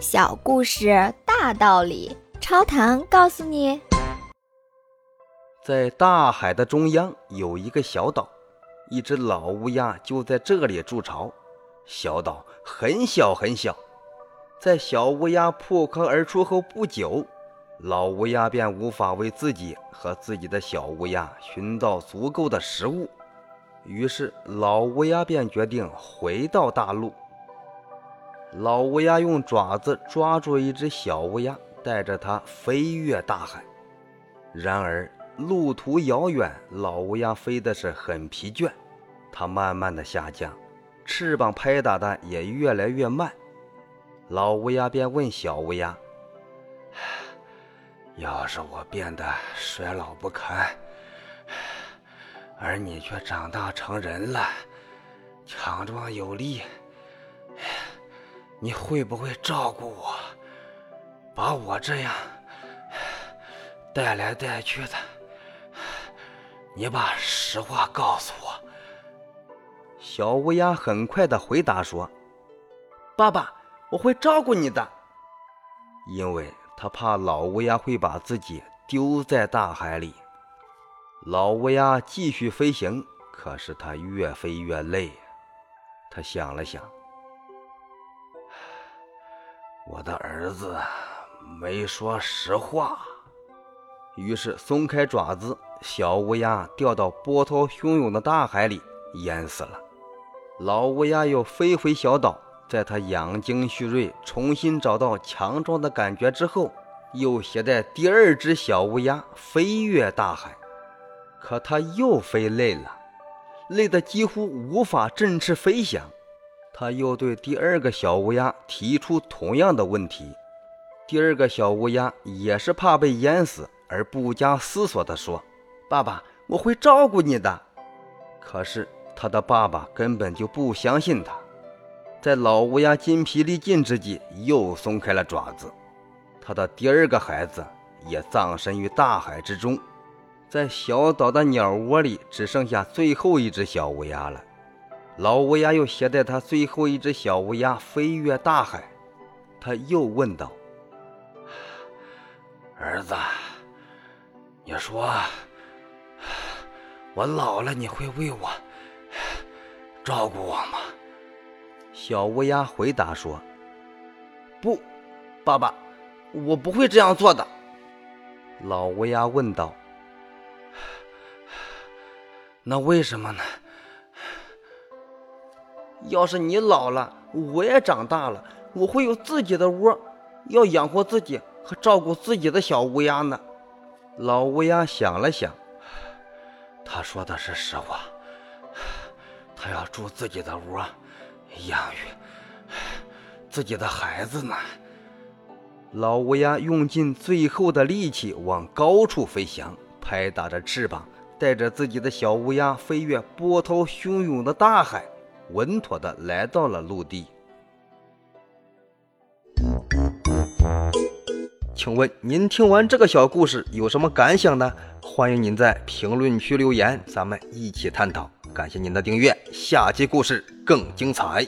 小故事大道理，超糖告诉你：在大海的中央有一个小岛，一只老乌鸦就在这里筑巢。小岛很小很小，在小乌鸦破壳而出后不久，老乌鸦便无法为自己和自己的小乌鸦寻到足够的食物，于是老乌鸦便决定回到大陆。老乌鸦用爪子抓住一只小乌鸦，带着它飞越大海。然而路途遥远，老乌鸦飞的是很疲倦，它慢慢的下降，翅膀拍打的也越来越慢。老乌鸦便问小乌鸦：“要是我变得衰老不堪，而你却长大成人了，强壮有力。”你会不会照顾我，把我这样带来带去的？你把实话告诉我。小乌鸦很快的回答说：“爸爸，我会照顾你的。”因为他怕老乌鸦会把自己丢在大海里。老乌鸦继续飞行，可是它越飞越累。他想了想。我的儿子没说实话，于是松开爪子，小乌鸦掉到波涛汹涌的大海里，淹死了。老乌鸦又飞回小岛，在它养精蓄锐、重新找到强壮的感觉之后，又携带第二只小乌鸦飞越大海。可它又飞累了，累得几乎无法振翅飞翔。他又对第二个小乌鸦提出同样的问题，第二个小乌鸦也是怕被淹死而不加思索地说：“爸爸，我会照顾你的。”可是他的爸爸根本就不相信他，在老乌鸦筋疲力尽之际，又松开了爪子。他的第二个孩子也葬身于大海之中，在小岛的鸟窝里，只剩下最后一只小乌鸦了。老乌鸦又携带他最后一只小乌鸦飞越大海，他又问道：“儿子，你说，我老了你会为我照顾我吗？”小乌鸦回答说：“不，爸爸，我不会这样做的。”老乌鸦问道：“那为什么呢？”要是你老了，我也长大了，我会有自己的窝，要养活自己和照顾自己的小乌鸦呢。老乌鸦想了想，他说的是实话，他要住自己的窝，养育自己的孩子呢。老乌鸦用尽最后的力气往高处飞翔，拍打着翅膀，带着自己的小乌鸦飞越波涛汹涌的大海。稳妥的来到了陆地。请问您听完这个小故事有什么感想呢？欢迎您在评论区留言，咱们一起探讨。感谢您的订阅，下期故事更精彩。